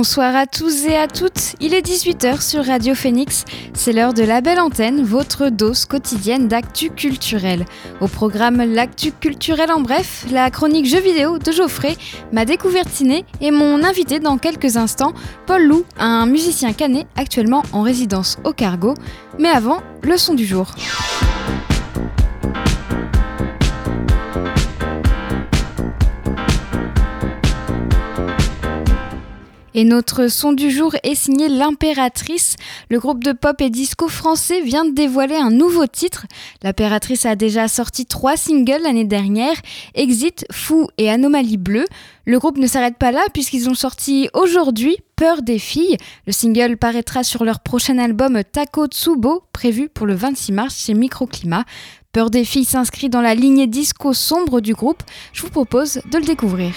Bonsoir à tous et à toutes, il est 18h sur Radio Phoenix, c'est l'heure de la belle antenne, votre dose quotidienne d'actu culturel. Au programme L'actu culturel en bref, la chronique jeux vidéo de Geoffrey, ma découverte ciné et mon invité dans quelques instants, Paul Lou, un musicien canet actuellement en résidence au Cargo. Mais avant, le son du jour. Et notre son du jour est signé L'Impératrice. Le groupe de pop et disco français vient de dévoiler un nouveau titre. L'Impératrice a déjà sorti trois singles l'année dernière, Exit, Fou et Anomalie Bleue. Le groupe ne s'arrête pas là puisqu'ils ont sorti aujourd'hui Peur des filles. Le single paraîtra sur leur prochain album Tako Tsubo, prévu pour le 26 mars chez Microclimat. Peur des filles s'inscrit dans la lignée disco sombre du groupe. Je vous propose de le découvrir.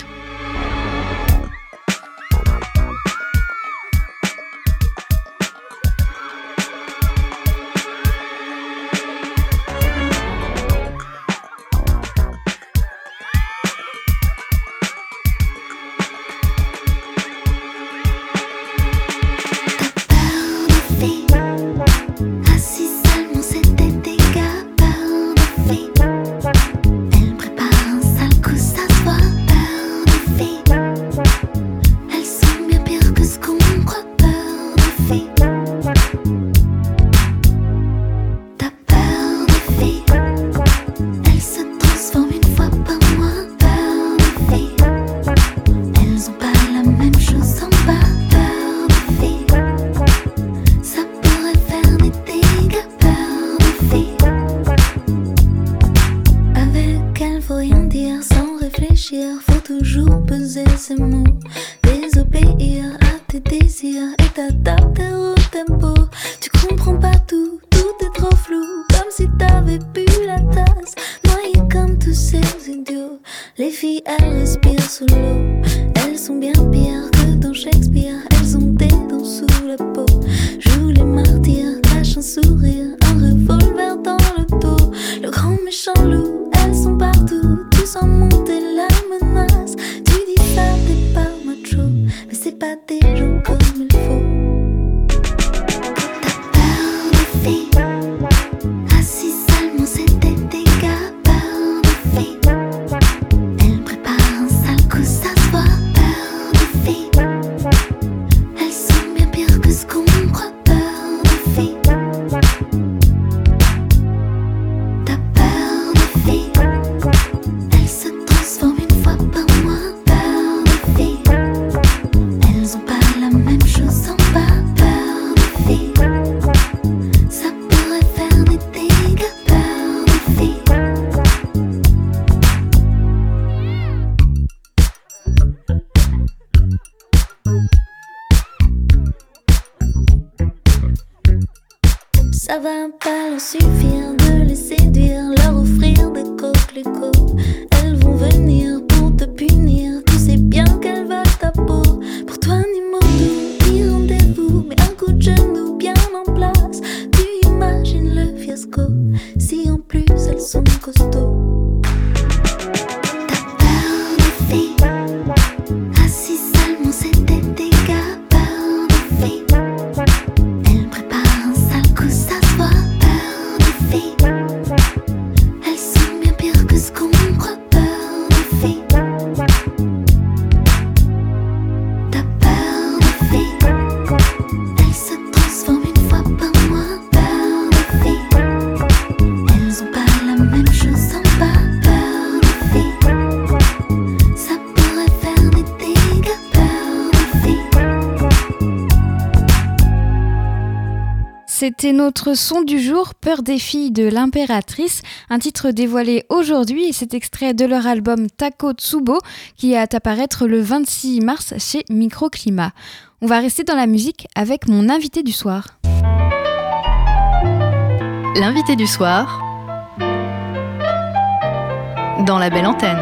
C'était notre son du jour, Peur des filles de l'impératrice, un titre dévoilé aujourd'hui et c'est extrait de leur album Tako Tsubo qui est à apparaître le 26 mars chez Microclimat. On va rester dans la musique avec mon invité du soir. L'invité du soir dans la belle antenne.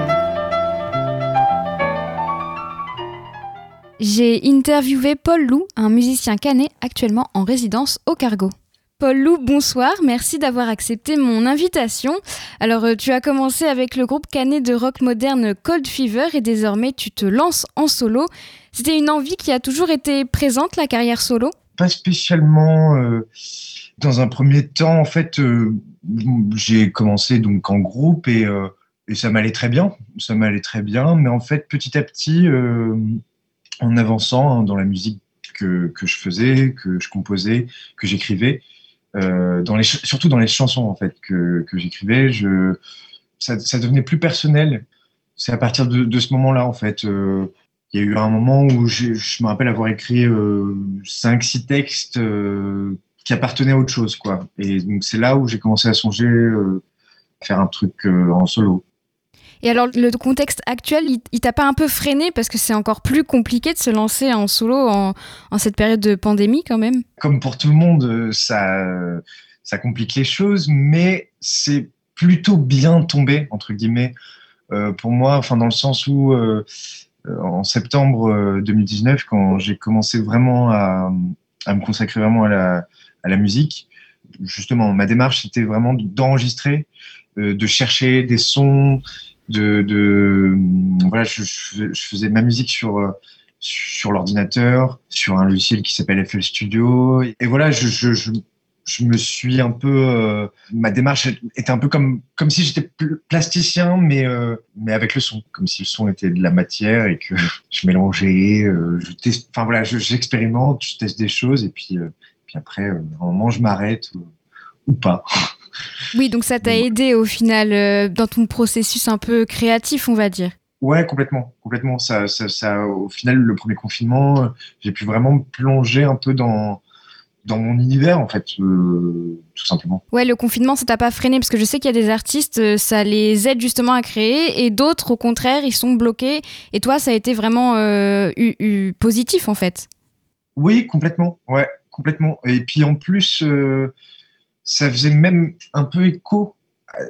J'ai interviewé Paul Lou, un musicien canet actuellement en résidence au Cargo. Paul Lou, bonsoir, merci d'avoir accepté mon invitation. Alors, euh, tu as commencé avec le groupe canet de rock moderne Cold Fever et désormais tu te lances en solo. C'était une envie qui a toujours été présente, la carrière solo? Pas spécialement. Euh, dans un premier temps, en fait, euh, j'ai commencé donc en groupe et, ça m'allait très bien. Ça m'allait très bien, mais en fait, petit à petit, en avançant hein, dans la musique que, je faisais, que je composais, que j'écrivais, dans les, surtout dans les chansons en fait que, que j'écrivais, je, ça, ça, devenait plus personnel. C'est à partir de, de ce moment-là en fait. Euh, il y a eu un moment où je, me rappelle avoir écrit euh, cinq, six textes euh, qui appartenaient à autre chose quoi. Et donc c'est là où j'ai commencé à songer euh, à faire un truc en solo. Et alors, le contexte actuel, il, t'a pas un peu freiné parce que c'est encore plus compliqué de se lancer en solo en, cette période de pandémie quand même? Comme pour tout le monde, euh, ça, complique les choses, mais c'est plutôt bien tombé, entre guillemets, euh, pour moi, enfin dans le sens où euh, en septembre 2019, quand j'ai commencé vraiment à, me consacrer vraiment à la musique, justement, ma démarche, c'était vraiment d'enregistrer, de chercher des sons, de, de voilà, je, je, faisais ma musique sur euh, sur l'ordinateur, sur un logiciel qui s'appelle FL Studio. Et voilà, je, je, je, je me suis un peu, euh, ma démarche était un peu comme comme si j'étais plasticien, mais euh, mais avec le son, comme si le son était de la matière et que je mélangeais, je teste, enfin voilà, j'expérimente, je, teste des choses et puis puis après, à un moment, je m'arrête ou, ou pas. Oui, donc ça t'a aidé au final euh, dans ton processus un peu créatif, on va dire. Ouais, complètement, complètement. Ça, ça, au final, le premier confinement, euh, j'ai pu vraiment plonger un peu dans dans mon univers en fait, euh, tout simplement. Ouais, le confinement, ça t'a pas freiné parce que je sais qu'il y a des artistes, ça les aide justement à créer, et d'autres, au contraire, ils sont bloqués. Et toi, ça a été vraiment positif en fait. Oui, complètement. Ouais, complètement. Et puis en plus ça faisait même un peu écho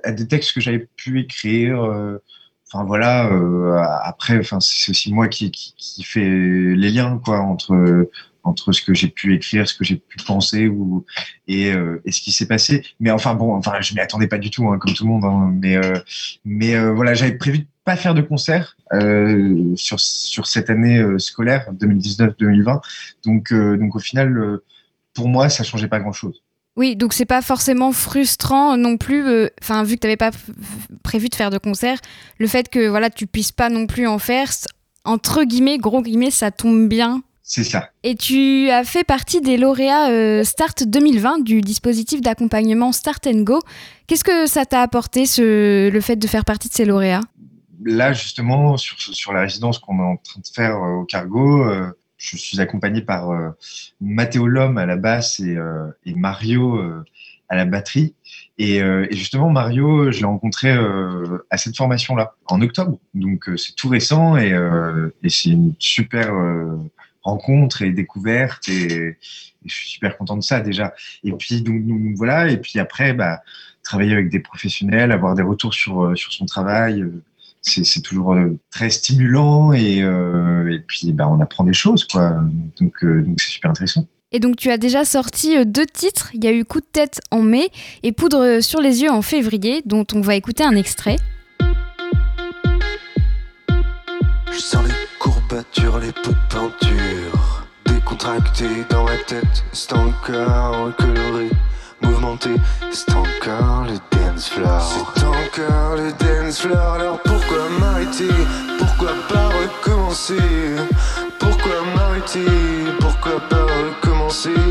à, des textes que j'avais pu écrire. Euh, enfin voilà. Euh, après, enfin c'est aussi moi qui, qui, qui fait les liens quoi entre entre ce que j'ai pu écrire, ce que j'ai pu penser ou et, euh, et ce qui s'est passé. Mais enfin bon, enfin je m'y attendais pas du tout, hein, comme tout le monde. Hein, mais euh, mais euh, voilà, j'avais prévu de pas faire de concert euh, sur sur cette année scolaire 2019-2020. Donc donc au final, pour moi, ça changeait pas grand chose. Oui, donc c'est pas forcément frustrant non plus. Euh, enfin, vu que tu n'avais pas prévu de faire de concert, le fait que voilà tu puisses pas non plus en faire, entre guillemets, gros guillemets, ça tombe bien. C'est ça. Et tu as fait partie des lauréats euh, Start 2020 du dispositif d'accompagnement Start Go. Qu'est-ce que ça t'a apporté ce, le fait de faire partie de ces lauréats? Là, justement, sur, sur la résidence qu'on est en train de faire euh, au Cargo, je suis accompagné par euh, Mathéo Lhomme à la basse et, euh, et Mario euh, à la batterie. Et, euh, et, justement, Mario, je l'ai rencontré à cette formation-là, en octobre. Donc, c'est tout récent et, et c'est une super rencontre et découverte. Et, je suis super content de ça déjà. Et puis, donc, donc voilà. Et puis après, bah, travailler avec des professionnels, avoir des retours sur, sur son travail, c'est toujours euh, très stimulant et, euh, et puis bah, on apprend des choses quoi. Donc euh, donc c'est super intéressant. Et donc tu as déjà sorti deux titres. Il y a eu Coup de tête en mai et Poudre sur les yeux en février, dont on va écouter un extrait. Je sens les courbatures, les pots de peinture décontractées dans ma tête. C'est encore coloré, mouvementé. C'est encore le dance floor. C'est encore le dance floor. Alors pourquoi m'arrêter? Pourquoi pas recommencer? Pourquoi m'arrêter? Pourquoi pas recommencer?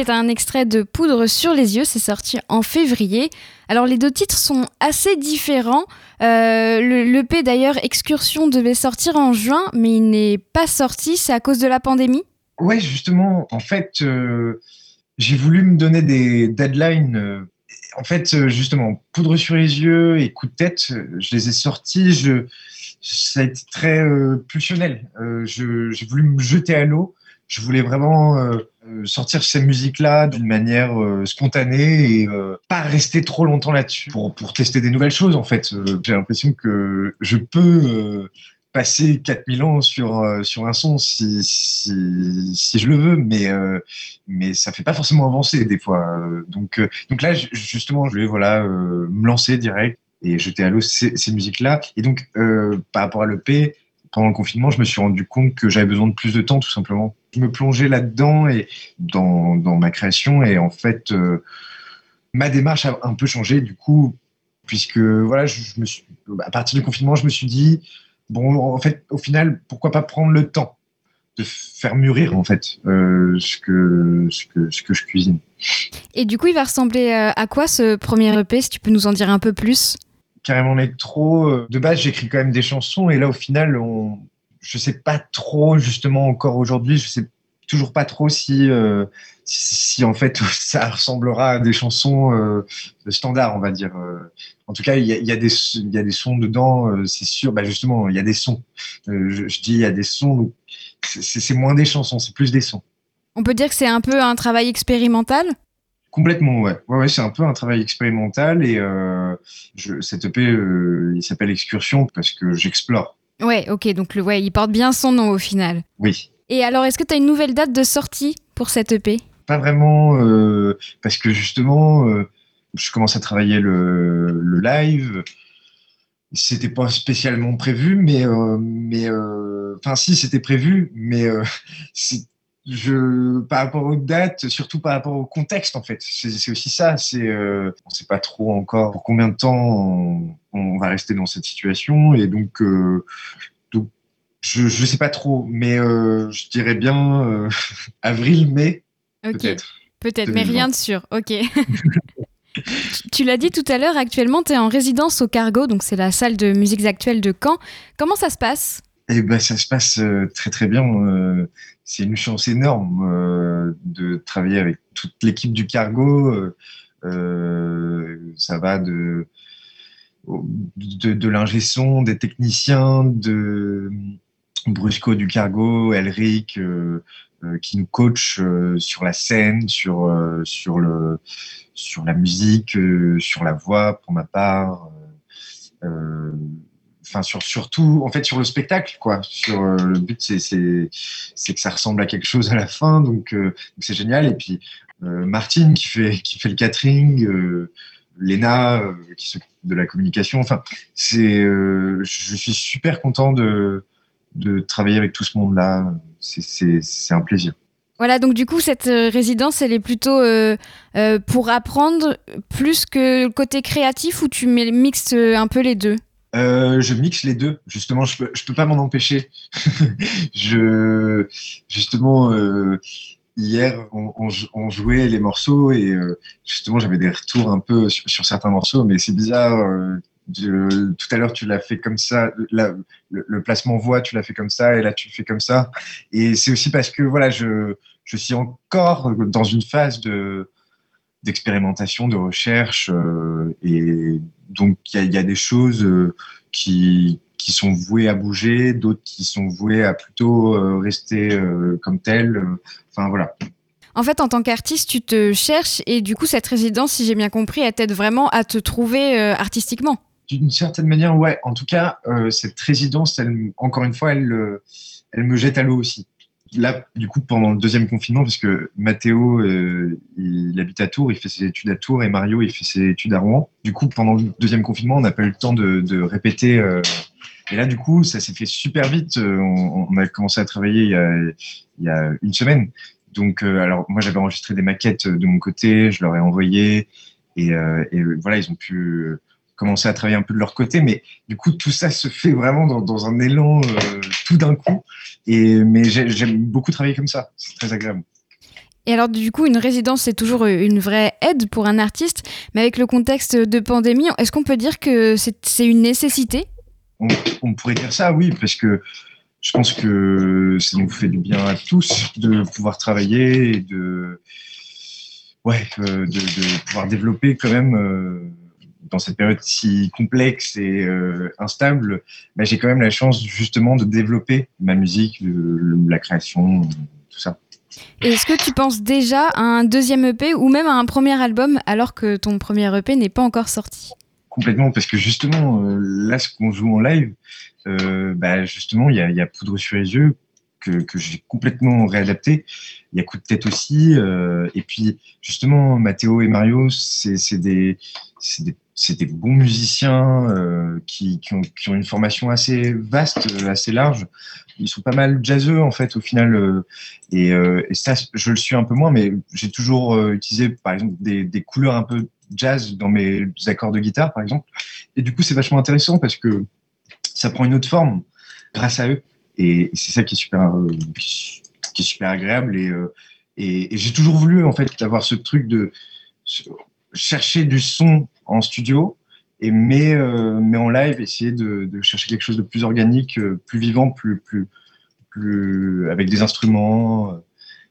C'était un extrait de Poudre sur les yeux, c'est sorti en février. Alors les deux titres sont assez différents. Euh, le P d'ailleurs, Excursion, devait sortir en juin, mais il n'est pas sorti, c'est à cause de la pandémie? Ouais, justement, en fait, euh, j'ai voulu me donner des deadlines. Euh, en fait, justement, Poudre sur les yeux et Coup de tête, je les ai sortis, ça a été très pulsionnel. j'ai voulu me jeter à l'eau je voulais vraiment euh, euh, sortir ces musiques-là d'une manière euh, spontanée et pas rester trop longtemps là-dessus pour, pour tester des nouvelles choses en fait. J'ai l'impression que je peux passer 4000 ans sur, sur un son si, si, si je le veux, mais, euh, mais ça fait pas forcément avancer des fois. Donc, donc là, justement, je voulais voilà, me lancer direct et jeter à l'eau ces, ces musiques-là. Et donc, par rapport à l'EP, pendant le confinement, je me suis rendu compte que j'avais besoin de plus de temps, tout simplement. Je me plongeais là-dedans et dans, ma création, et en fait, euh, ma démarche a un peu changé, du coup, puisque voilà, je, me suis, à partir du confinement, je me suis dit, bon, en fait, au final, pourquoi pas prendre le temps de faire mûrir, en fait, euh, ce, que, ce, que, ce que je cuisine. Et du coup, il va ressembler euh, à quoi ce premier EP, si tu peux nous en dire un peu plus? Carrément électro. Euh, de base, j'écris quand même des chansons et là, au final, on... je sais pas trop, justement, encore aujourd'hui, je sais toujours pas trop si, euh, si, en fait ça ressemblera à des chansons euh, standards, on va dire. En tout cas, il y a, y, a des sons dedans, c'est sûr. Bah justement, il y a des sons. Je, dis il y a des sons, c'est moins des chansons, c'est plus des sons. On peut dire que c'est un peu un travail expérimental? Complètement, ouais. Ouais, ouais c'est un peu un travail expérimental et euh, je, cette EP, euh, il s'appelle Excursion parce que j'explore. Ouais, ok, donc le, ouais, il porte bien son nom au final. Oui. Et alors, est-ce que tu as une nouvelle date de sortie pour cette EP Pas vraiment, euh, parce que justement, euh, je commence à travailler le, le live. C'était pas spécialement prévu, mais mais enfin si c'était prévu, mais c'est je, par rapport aux dates, surtout par rapport au contexte, en fait. C'est aussi ça. C'est, euh, on ne sait pas trop encore pour combien de temps on, va rester dans cette situation. Et donc, euh, donc je ne sais pas trop, mais euh, je dirais bien avril, mai, peut-être. Peut-être, mais rien de sûr. Ok. tu l'as dit tout à l'heure, actuellement, tu es en résidence au Cargo, donc c'est la salle de musiques actuelles de Caen. Comment ça se passe? Eh ben, ça se passe très très bien c'est une chance énorme euh, de travailler avec toute l'équipe du cargo. Euh, euh, ça va de, de, l'ingé son, des techniciens, de Brusco du cargo, Elric, qui nous coach sur la scène, sur la musique, sur la voix pour ma part enfin sur surtout en fait sur le spectacle quoi. Sur euh, le but c'est c'est que ça ressemble à quelque chose à la fin donc euh, c'est génial. Et puis euh, Martine qui fait qui fait le catering Léna qui s'occupe de la communication. Enfin c'est je suis super content de de travailler avec tout ce monde là c'est c'est un plaisir. Voilà, donc du coup, cette résidence, elle est plutôt pour apprendre plus que le côté créatif où tu mixes un peu les deux? Euh, je mixe les deux. Justement, je peux, je peux pas m'en empêcher. je, justement, euh, hier, on, on, on, jouait les morceaux et euh, justement, j'avais des retours un peu sur, sur certains morceaux, mais c'est bizarre. Euh, tout à l'heure, tu l'as fait comme ça. La, le, le, placement voix, tu l'as fait comme ça, et là, tu le fais comme ça. Et c'est aussi parce que voilà, je, je suis encore dans une phase de d'expérimentation, de recherche, euh, et donc il y, y a, des choses euh, qui, qui sont vouées à bouger, d'autres qui sont vouées à plutôt euh, rester comme telles. Enfin voilà. En fait, en tant qu'artiste, tu te cherches et du coup, cette résidence, si j'ai bien compris, elle t'aide vraiment à te trouver artistiquement. D'une certaine manière, ouais. En tout cas, cette résidence, elle, encore une fois, elle, elle me jette à l'eau aussi là, du coup, pendant le deuxième confinement, parce que Mathéo, euh, il, habite à Tours, il fait ses études à Tours, et Mario, il fait ses études à Rouen. Du coup, pendant le deuxième confinement, on n'a pas eu le temps de, répéter. Euh, et là, du coup, ça s'est fait super vite. Euh, on, a commencé à travailler il y a, une semaine. Donc, alors, moi, j'avais enregistré des maquettes de mon côté, je leur ai envoyé. Et, voilà, ils ont pu commencer à travailler un peu de leur côté, mais du coup tout ça se fait vraiment dans, dans un élan tout d'un coup. Et mais j'aime beaucoup travailler comme ça, c'est très agréable. Et alors du coup, une résidence, c'est toujours une vraie aide pour un artiste, mais avec le contexte de pandémie, est-ce qu'on peut dire que c'est une nécessité? On, pourrait dire ça, oui, parce que je pense que ça nous fait du bien à tous de pouvoir travailler et de, ouais, euh, de, pouvoir développer quand même euh, dans cette période si complexe et euh, instable. Bah, j'ai quand même la chance justement de développer ma musique, la création, tout ça. Est-ce que tu penses déjà à un deuxième EP ou même à un premier album alors que ton premier EP n'est pas encore sorti? Complètement, parce que justement, là, ce qu'on joue en live, euh, bah, justement, il y a, y a, Poudre sur les yeux que, que j'ai complètement réadapté. Il y a Coup de tête aussi. Euh, et puis, justement, Mathéo et Mario, c'est des, des, des, bons musiciens euh, qui, ont, une formation assez vaste, assez large. Ils sont pas mal jazzeux, en fait, au final. Euh, et, euh, ça, je le suis un peu moins, mais j'ai toujours euh, utilisé, par exemple, des, couleurs un peu jazz dans mes accords de guitare, par exemple. Et du coup, c'est vachement intéressant parce que ça prend une autre forme grâce à eux. Et c'est ça qui est super, euh, qui est super agréable. Et, euh, et, j'ai toujours voulu en fait avoir ce truc de chercher du son en studio, et mais, euh, mais en live, essayer de, chercher quelque chose de plus organique, plus vivant, plus, plus, avec des instruments.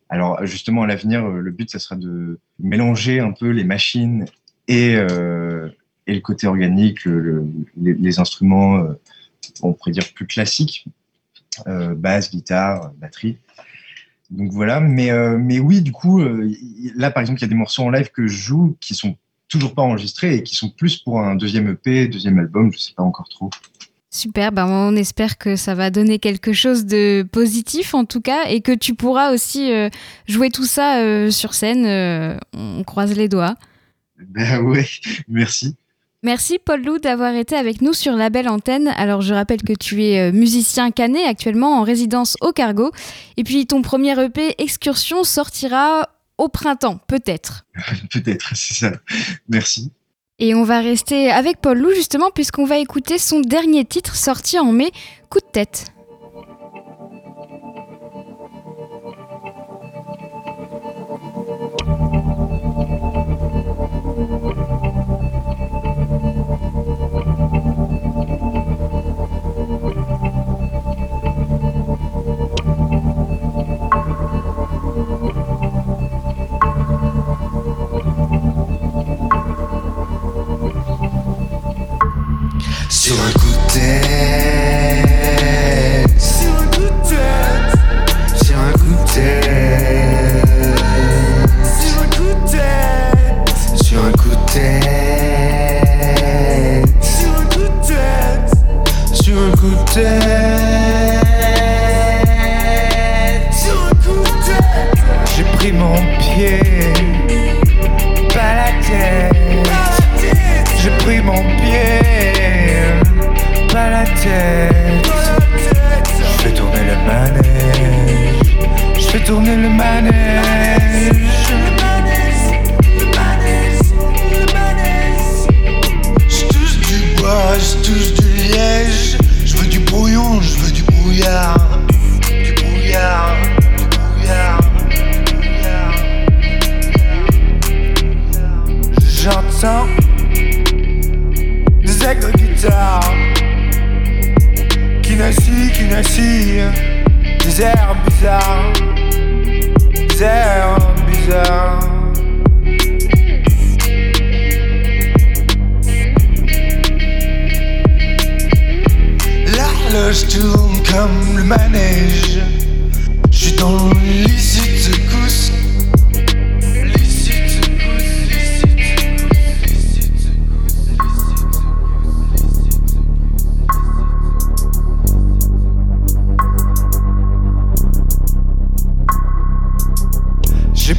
Alors justement, à l'avenir, le but, ça sera de mélanger un peu les machines et, et le côté organique, les, instruments on pourrait dire plus classique, euh, basse, guitare, batterie. Donc voilà, mais, euh, mais oui, du coup, euh, là par exemple, il y a des morceaux en live que je joue qui sont toujours pas enregistrés et qui sont plus pour un deuxième EP, deuxième album, je sais pas encore trop. Super, ben on espère que ça va donner quelque chose de positif en tout cas et que tu pourras aussi jouer tout ça sur scène. on croise les doigts. Ben ouais, merci. Merci Paul Lou d'avoir été avec nous sur la belle antenne. Alors je rappelle que tu es euh, musicien canet actuellement en résidence au Cargo. Et puis ton premier EP Excursion sortira au printemps, peut-être. peut-être, c'est ça. Merci. Et on va rester avec Paul Lou justement puisqu'on va écouter son dernier titre sorti en mai, Coup de tête. mon pied, pas la tête. Je fais tourner le manège, je fais tourner le manège. ainsi des airs bizarres, des airs bizarres. L'horloge tourne comme le manège, je suis dans l'issue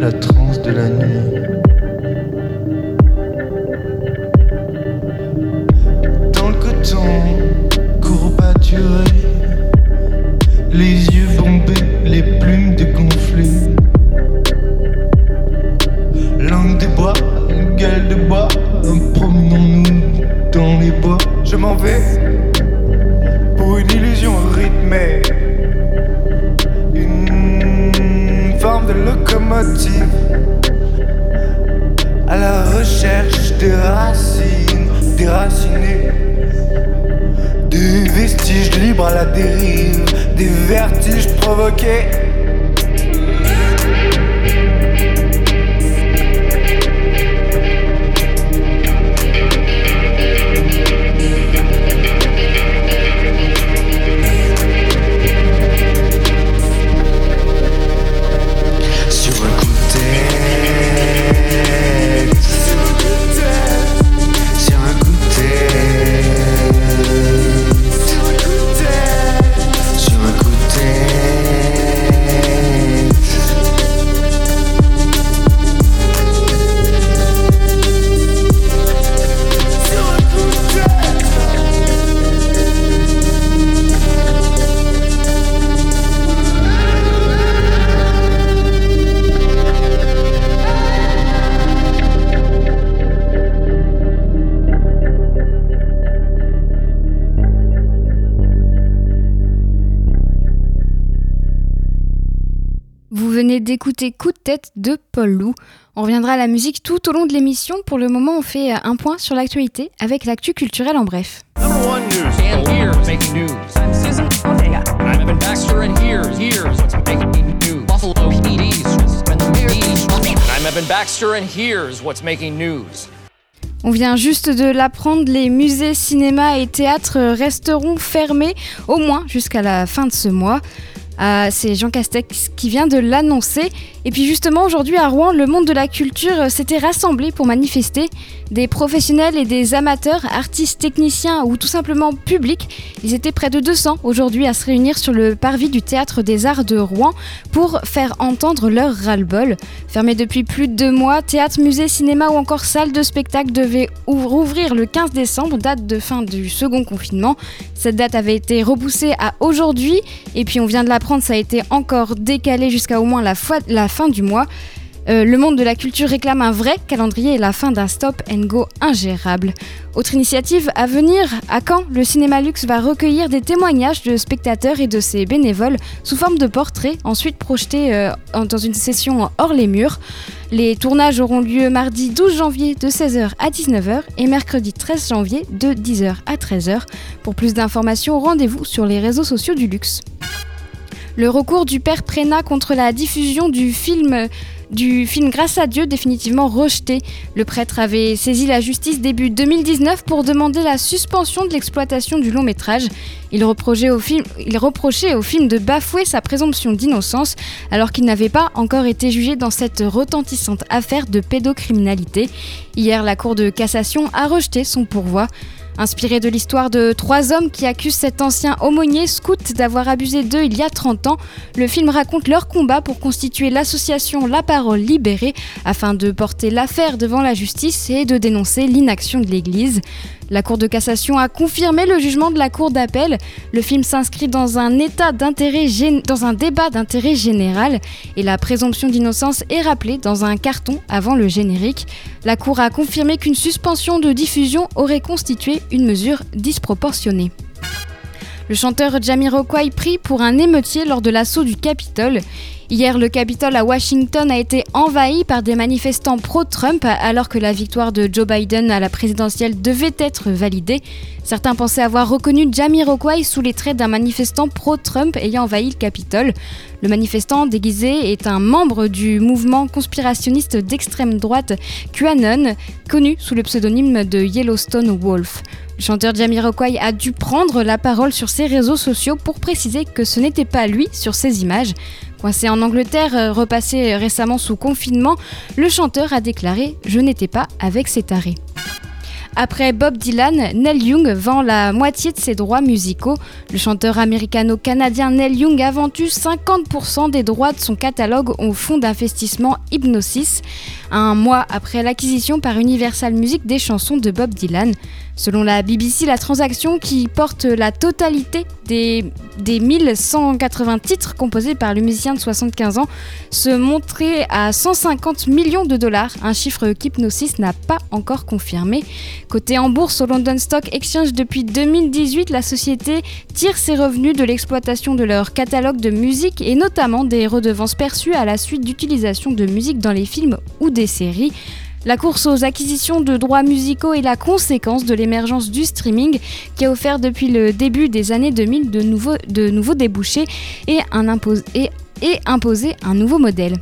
la transe de la nuit. Paul Lou. On reviendra à la musique tout au long de l'émission. Pour le moment, on fait euh, un point sur l'actualité avec l'actu culturelle en bref. Number one news. And here's making news. I'm Susan Ortega. I'm Evan Baxter, and here's here's what's making news. Buffalo PD's. I'm Evan Baxter, and here's what's making news. On vient juste de l'apprendre, les musées, cinémas et théâtres resteront fermés au moins jusqu'à la fin de ce mois. Ah, c'est Jean Castex qui vient de l'annoncer. Et puis justement, aujourd'hui à Rouen, le monde de la culture euh, s'était rassemblé pour manifester. Des professionnels et des amateurs, artistes, techniciens ou tout simplement publics, ils étaient près de 200 aujourd'hui à se réunir sur le parvis du Théâtre des Arts de Rouen pour faire entendre leur ras-le-bol. Fermé depuis plus de deux mois, théâtre, musée, cinéma ou encore salle de spectacle devaient rouvrir le 15 décembre, date de fin du second confinement. Cette date avait été repoussée à aujourd'hui et puis on vient de l'apprendre, ça a été encore décalé jusqu'à au moins la, fin du mois. Euh, le monde de la culture réclame un vrai calendrier et la fin d'un stop and go ingérable. Autre initiative à venir, à Caen, le cinéma luxe va recueillir des témoignages de spectateurs et de ses bénévoles sous forme de portraits, ensuite projetés euh, dans une session hors les murs. Les tournages auront lieu mardi 12 janvier de 16h à 19h et mercredi 13 janvier de 10h à 13h. Pour plus d'informations, rendez-vous sur les réseaux sociaux du luxe. Le recours du père Prénat contre la diffusion du film du film Grâce à Dieu définitivement rejeté. Le prêtre avait saisi la justice début 2019 pour demander la suspension de l'exploitation du long métrage. Il reprochait, au film, il reprochait au film de bafouer sa présomption d'innocence alors qu'il n'avait pas encore été jugé dans cette retentissante affaire de pédocriminalité. Hier, la Cour de cassation a rejeté son pourvoi. Inspiré de l'histoire de trois hommes qui accusent cet ancien aumônier scout d'avoir abusé d'eux il y a 30 ans, le film raconte leur combat pour constituer l'association La Parole Libérée afin de porter l'affaire devant la justice et de dénoncer l'inaction de l'Église. La Cour de cassation a confirmé le jugement de la Cour d'appel. Le film s'inscrit dans un débat d'intérêt général et la présomption d'innocence est rappelée dans un carton avant le générique. La Cour a confirmé qu'une suspension de diffusion aurait constitué une mesure disproportionnée. Le chanteur Jamiroquai pris pour un émeutier lors de l'assaut du Capitole. Hier, le Capitole à Washington a été envahi par des manifestants pro-Trump alors que la victoire de Joe Biden à la présidentielle devait être validée. Certains pensaient avoir reconnu Jamiroquai sous les traits d'un manifestant pro-Trump ayant envahi le Capitole. Le manifestant déguisé est un membre du mouvement conspirationniste d'extrême droite QAnon, connu sous le pseudonyme de Yellowstone Wolf. Le chanteur Jamiroquai a dû prendre la parole sur ses réseaux sociaux pour préciser que ce n'était pas lui sur ces images. Coincé en Angleterre, euh, repassé récemment sous confinement, le chanteur a déclaré Je n'étais pas avec ces tarés. Après Bob Dylan, Neil Young vend la moitié de ses droits musicaux. Le chanteur américano-canadien Neil Young a vendu 50% des droits de son catalogue au fonds d'investissement Hypnosis, un mois après l'acquisition par Universal Music des chansons de Bob Dylan. Selon la BBC, la transaction qui porte la totalité des, des 1180 titres composés par le musicien de 75 ans se montrait à 150 millions de dollars, un chiffre qu'Hypnosis n'a pas encore confirmé. Côté en bourse au London Stock Exchange depuis 2018, la société tire ses revenus de l'exploitation de leur catalogue de musique et notamment des redevances perçues à la suite d'utilisation de musique dans les films ou des séries. La course aux acquisitions de droits musicaux est la conséquence de l'émergence du streaming qui a offert depuis le début des années 2000 de nouveaux, débouchés et imposé un nouveau modèle.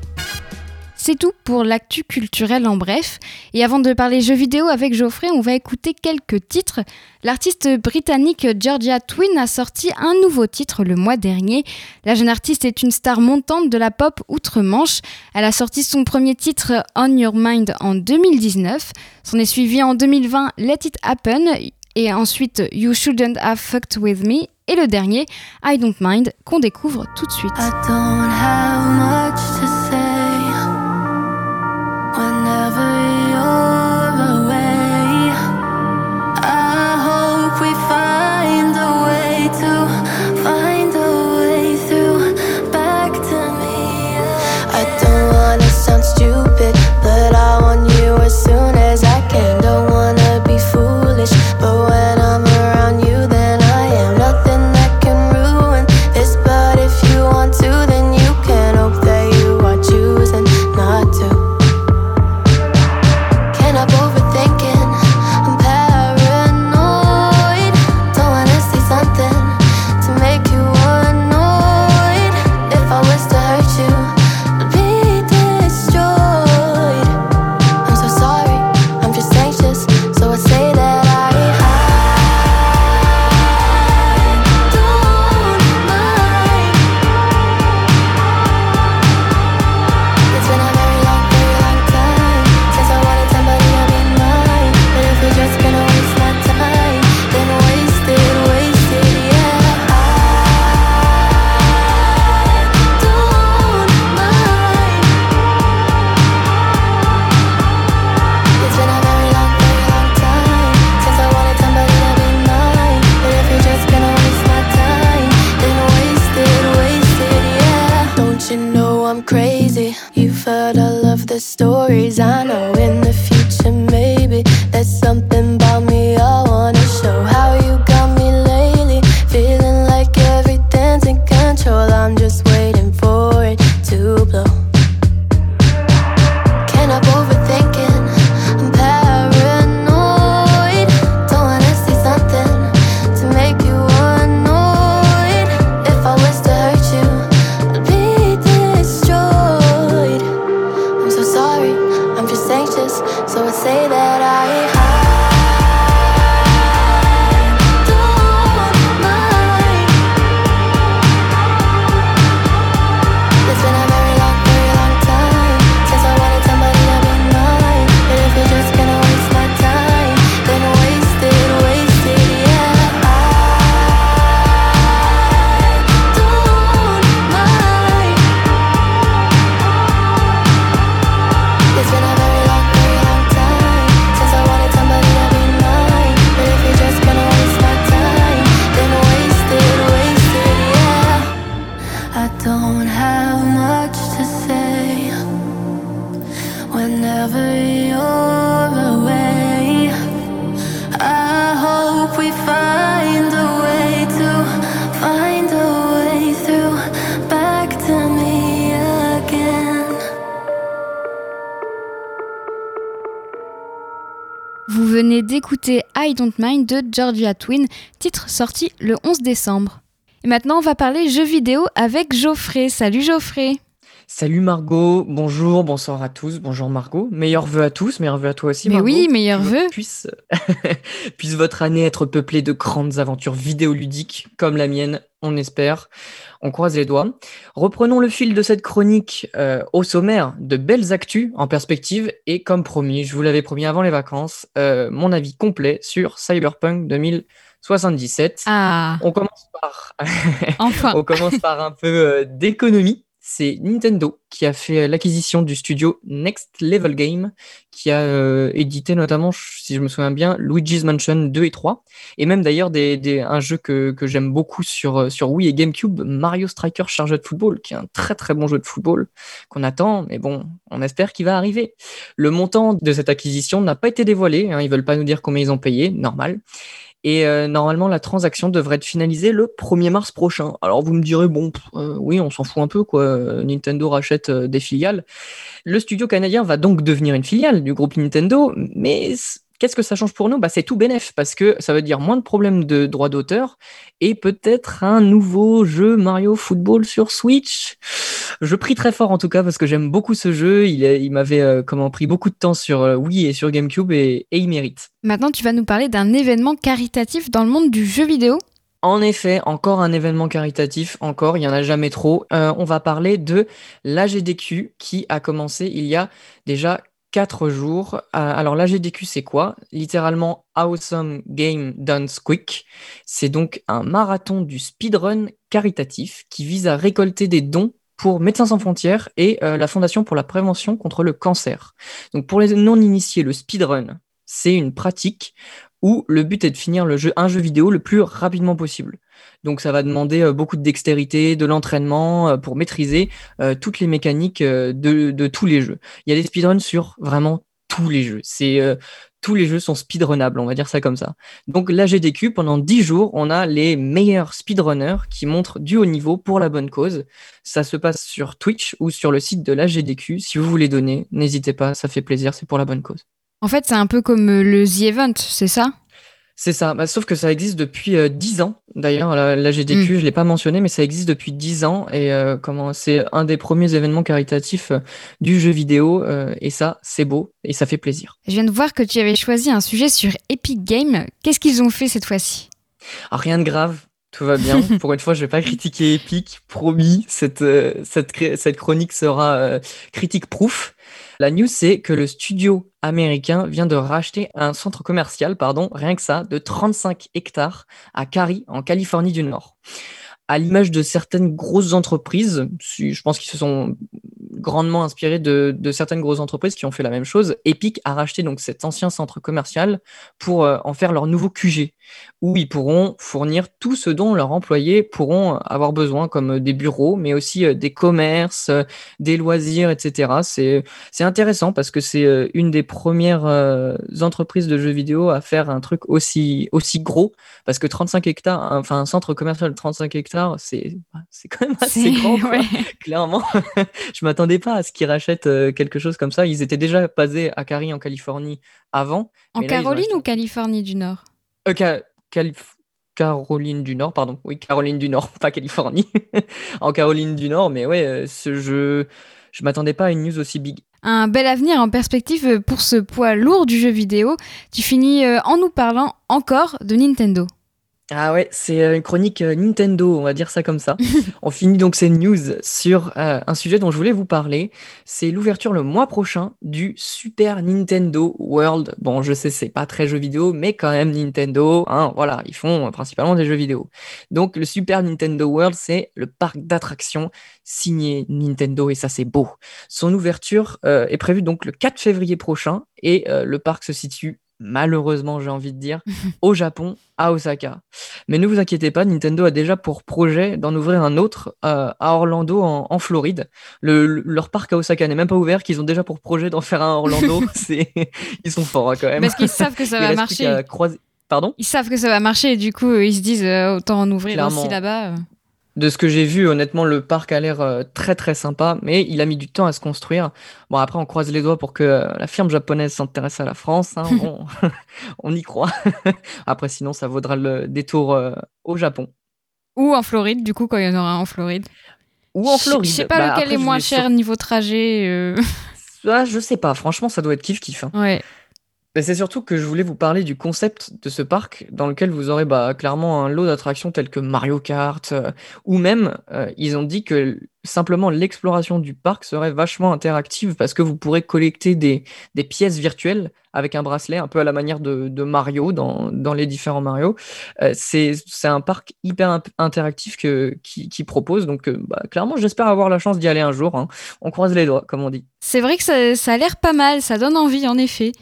C'est tout pour l'actu culturel en bref. Et avant de parler jeux vidéo avec Geoffrey, on va écouter quelques titres. L'artiste britannique Georgia Twin a sorti un nouveau titre le mois dernier. La jeune artiste est une star montante de la pop outre-Manche. Elle a sorti son premier titre On Your Mind en 2019. S'en est suivi en 2020 Let It Happen et ensuite You Shouldn't Have Fucked With Me et le dernier I Don't Mind qu'on découvre tout de suite. d'écouter I Don't Mind de Georgia Twin, titre sorti le 11 décembre. Et maintenant, on va parler jeux vidéo avec Geoffrey. Salut Geoffrey Salut Margot, bonjour, bonsoir à tous, bonjour Margot, meilleurs vœux à tous, meilleurs vœux à toi aussi Mais Margot. oui, meilleurs vœux. Puisse, puisse votre année être peuplée de grandes aventures vidéoludiques comme la mienne, on espère. On croise les doigts. Reprenons le fil de cette chronique euh, au sommaire de belles actus en perspective et comme promis, je vous l'avais promis avant les vacances, euh, mon avis complet sur Cyberpunk 2077. Ah, On commence par enfin. on commence par un peu euh, d'économie. C'est Nintendo qui a fait euh, l'acquisition du studio Next Level Game, qui a euh, édité notamment, si je me souviens bien, Luigi's Mansion 2 et 3, et même d'ailleurs un jeu que, j'aime beaucoup sur, euh, sur Wii et GameCube, Mario Striker Charged Football, qui est un très très bon jeu de football qu'on attend, mais bon, on espère qu'il va arriver. Le montant de cette acquisition n'a pas été dévoilé, hein, ils veulent pas nous dire combien ils ont payé, normal. Et euh, normalement, la transaction devrait être finalisée le 1er mars prochain. Alors vous me direz, bon, euh, oui, on s'en fout un peu, quoi. Nintendo rachète euh, des filiales. Le studio canadien va donc devenir une filiale du groupe Nintendo, mais qu'est-ce que ça change pour nous? Bah, C'est tout bénef, parce que ça veut dire moins de problèmes de droits d'auteur et peut-être un nouveau jeu Mario Football sur Switch. Je prie très fort en tout cas, parce que j'aime beaucoup ce jeu. Il, m'avait euh, comment, pris beaucoup de temps sur euh, Wii et sur GameCube, et- et il mérite. Maintenant, tu vas nous parler d'un événement caritatif dans le monde du jeu vidéo. En effet, encore un événement caritatif, encore, il n'y en a jamais trop. Euh, on va parler de l'AGDQ qui a commencé il y a déjà 4 jours. Euh, alors l'AGDQ c'est quoi? Littéralement Awesome Game Done Quick. C'est donc un marathon du speedrun caritatif qui vise à récolter des dons pour Médecins sans frontières et euh, la Fondation pour la prévention contre le cancer. Donc pour les non-initiés, le speedrun, c'est une pratique où le but est de finir un jeu vidéo le plus rapidement possible. Donc ça va demander euh, beaucoup de dextérité, de l'entraînement euh, pour maîtriser euh, toutes les mécaniques de, tous les jeux. Il y a des speedruns sur vraiment tous les jeux. Tous les jeux sont speedrunnables, on va dire ça comme ça. Donc la GDQ, pendant 10 jours, on a les meilleurs speedrunners qui montrent du haut niveau pour la bonne cause. Ça se passe sur Twitch ou sur le site de la GDQ. Si vous voulez donner, n'hésitez pas, ça fait plaisir, c'est pour la bonne cause. En fait, c'est un peu comme le The Event, c'est ça? C'est ça, Bah, sauf que ça existe depuis euh, 10 ans. D'ailleurs, la, la GDQ, je l'ai pas mentionné, mais ça existe depuis 10 ans et euh, comment c'est un des premiers événements caritatifs euh, du jeu vidéo euh, et ça, c'est beau et ça fait plaisir. Je viens de voir que tu avais choisi un sujet sur Epic Games. Qu'est-ce qu'ils ont fait cette fois-ci? Ah, rien de grave, tout va bien. Pour une fois, je vais pas critiquer Epic, promis. Cette cette chronique sera critique proof. La news, c'est que le studio américain vient de racheter un centre commercial, pardon, rien que ça, de 35 hectares à Cary, en Californie du Nord. À l'image de certaines grosses entreprises, je pense qu'ils se sont grandement inspirés de, de certaines grosses entreprises qui ont fait la même chose. Epic a racheté donc cet ancien centre commercial pour euh, en faire leur nouveau QG, où ils pourront fournir tout ce dont leurs employés pourront avoir besoin, comme euh, des bureaux, mais aussi euh, des commerces, euh, des loisirs, etc. C'est c'est intéressant parce que c'est euh, une des premières euh, entreprises de jeux vidéo à faire un truc aussi aussi gros, parce que 35 hectares, enfin un centre commercial de 35 hectares, c'est c'est quand même assez grand. quoi ouais. clairement. je m'attendais pas à ce qu'ils rachètent euh, quelque chose comme ça. Ils étaient déjà basés à Cary, en Californie, avant. En Mais là, Caroline ou Californie du Nord? Euh, Caroline du Nord, pardon. Oui, Caroline du Nord, pas Californie. en Caroline du Nord, mais ouais, euh, ce jeu, je m'attendais pas à une news aussi big. Un bel avenir en perspective pour ce poids lourd du jeu vidéo. Tu finis euh, en nous parlant encore de Nintendo. Ah ouais, c'est euh, une chronique euh, Nintendo, on va dire ça comme ça. on finit donc ces news sur euh, un sujet dont je voulais vous parler. C'est l'ouverture le mois prochain du Super Nintendo World. Bon, je sais, c'est pas très jeu vidéo, mais quand même Nintendo, hein, voilà, ils font principalement des jeux vidéo. Donc le Super Nintendo World, c'est le parc d'attractions signé Nintendo et ça c'est beau. Son ouverture euh, est prévue donc le 4 février prochain et euh, le parc se situe malheureusement j'ai envie de dire au Japon à Osaka. Mais ne vous inquiétez pas, Nintendo a déjà pour projet d'en ouvrir un autre euh, à Orlando en, en Floride. Le, le- leur parc à Osaka n'est même pas ouvert, qu'ils ont déjà pour projet d'en faire un à Orlando. ils sont forts hein, quand même. Parce qu'ils savent que ça va marcher. croiser- Pardon? Ils savent que ça va marcher et du coup, euh, ils se disent euh, autant en ouvrir Clairement. aussi là-bas. De ce que j'ai vu, honnêtement, le parc a l'air euh, très très sympa, mais il a mis du temps à se construire. Bon, après, on croise les doigts pour que euh, la firme japonaise s'intéresse à la France. hein. On y croit. après, sinon, ça vaudra le détour euh, au Japon. Ou en Floride, du coup, quand il y en aura un en Floride. ou en Floride. Je sais pas Bah, lequel après, est moins cher niveau trajet. sur- Ah, je sais pas, franchement, ça doit être kiff-kiff. hein. Ouais. C'est surtout que je voulais vous parler du concept de ce parc dans lequel vous aurez bah, clairement un lot d'attractions telles que Mario Kart, euh, ou même euh, ils ont dit que simplement l'exploration du parc serait vachement interactive parce que vous pourrez collecter des, pièces virtuelles avec un bracelet un peu à la manière de, Mario dans, les différents Mario. Euh, c'est un parc hyper interactif que, qui, qui propose, donc bah, clairement j'espère avoir la chance d'y aller un jour. hein. On croise les doigts, comme on dit. C'est vrai que ça a l'air pas mal, ça donne envie en effet.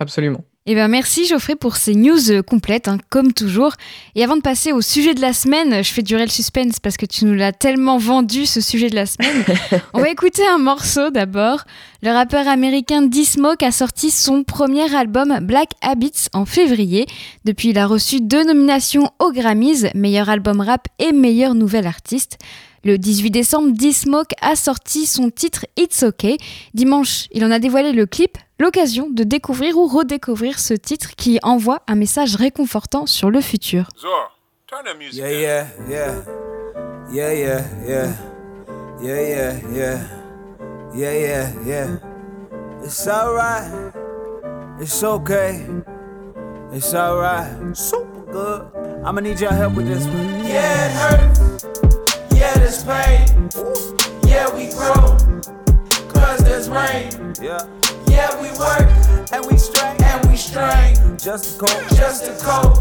Absolument. Eh ben merci Geoffrey pour ces news euh, complètes, hein, comme toujours. Et avant de passer au sujet de la semaine, je fais durer le suspense parce que tu nous l'as tellement vendu ce sujet de la semaine. On va écouter un morceau d'abord. Le rappeur américain D-Smoke a sorti son premier album Black Habits en février. Depuis, il a reçu deux nominations aux Grammys, meilleur album rap et meilleur nouvel artiste. Le 18 décembre, D-Smoke a sorti son titre It's OK. Dimanche, il en a dévoilé le clip, l'occasion de découvrir ou redécouvrir ce titre qui envoie un message réconfortant sur le futur. Turn music Yeah, yeah, yeah. Yeah, yeah, yeah. Yeah, yeah, yeah. Yeah, yeah, yeah. It's alright. It's okay. It's alright. Super good. I'ma need your help with this one. Yeah, it hurts. Yeah, there's pain. Yeah, we grow. Cause there's rain. Yeah. Yeah, we work. And we strain. And we strain. Just to cope. Just to cope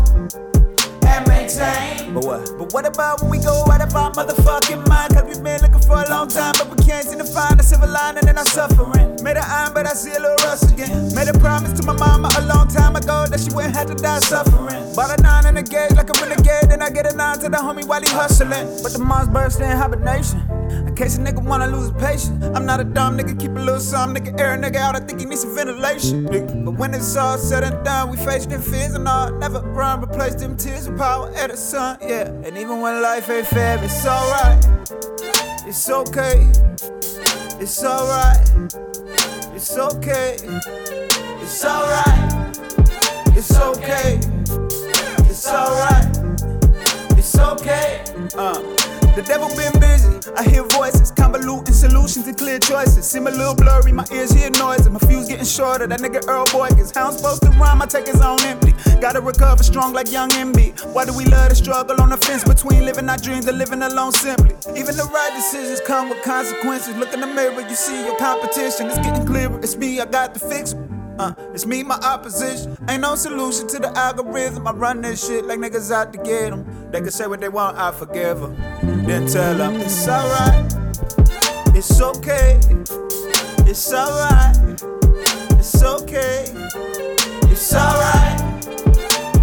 and maintain. But what? But what about when we go out of our motherfucking mind? Cause we've been looking for a long time, but we can't seem to find a silver lining in our suffering. Made a iron, but I see a little rust again. Made a promise to my mama a long time ago that she wouldn't have to die suffering. Bought a nine in a gauge like a renegade, then I get a nine to the homie while he hustling. But the mom's burst in hibernation. In case a nigga wanna lose his patience. I'm not a dumb nigga, keep a little some nigga, air a nigga out. I think he needs some ventilation. nigga. But when it's all said and done, we face them fears and all. Never run, replace them tears with power at the sun, yeah. And even when life ain't fair, it's alright. It's okay. It's alright. It's okay. It's alright. It's okay. It's alright. It's okay. Uh. The devil been busy. I hear voices, convoluting solutions and clear choices. Seem a little blurry, my ears hear noises. My fuse getting shorter. That nigga Earl Boy gets how I'm supposed to rhyme. I take his own empty. Gotta recover strong like young MB. Why do we love to struggle on the fence between living our dreams and living alone simply? Even the right decisions come with consequences. Look in the mirror, you see your competition. It's getting clearer. It's me, I got to fix it. Uh, it's me, my opposition. Ain't no solution to the algorithm. I run this shit like niggas out to get 'em. They can say what they want, I forgive 'em. Then tell them it's alright. It's okay. It's alright. It's okay. It's alright.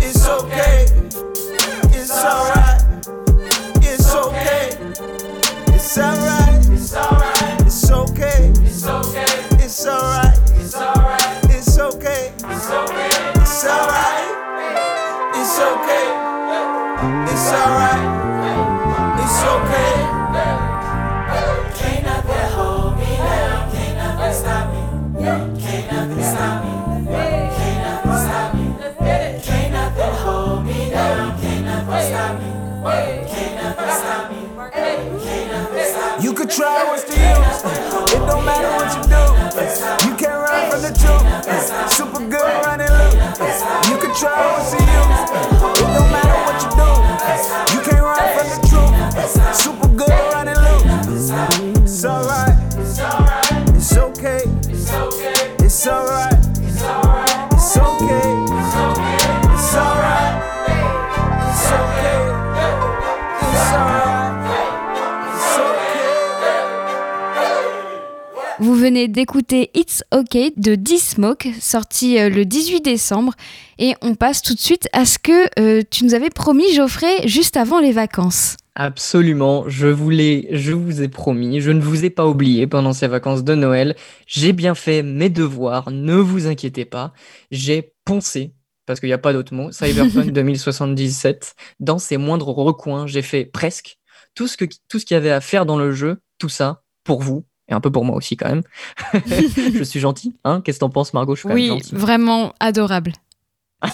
It's okay. It's alright. It's okay. It's alright. Alright. Venez d'écouter It's OK de D-Smoke, sorti euh, le 18 décembre. Et on passe tout de suite à ce que euh, tu nous avais promis, Geoffrey, juste avant les vacances. Absolument, je voulais, je vous ai promis, je ne vous ai pas oublié pendant ces vacances de Noël. J'ai bien fait mes devoirs, ne vous inquiétez pas. J'ai poncé, parce qu'il n'y a pas d'autre mot, Cyberpunk 2077 dans ses moindres recoins. J'ai fait presque tout ce que, tout ce qu'il y avait à faire dans le jeu, tout ça pour vous et un peu pour moi aussi quand même. je suis gentil, hein Qu'est-ce que t'en penses, Margot? Je suis quand Oui, même vraiment adorable.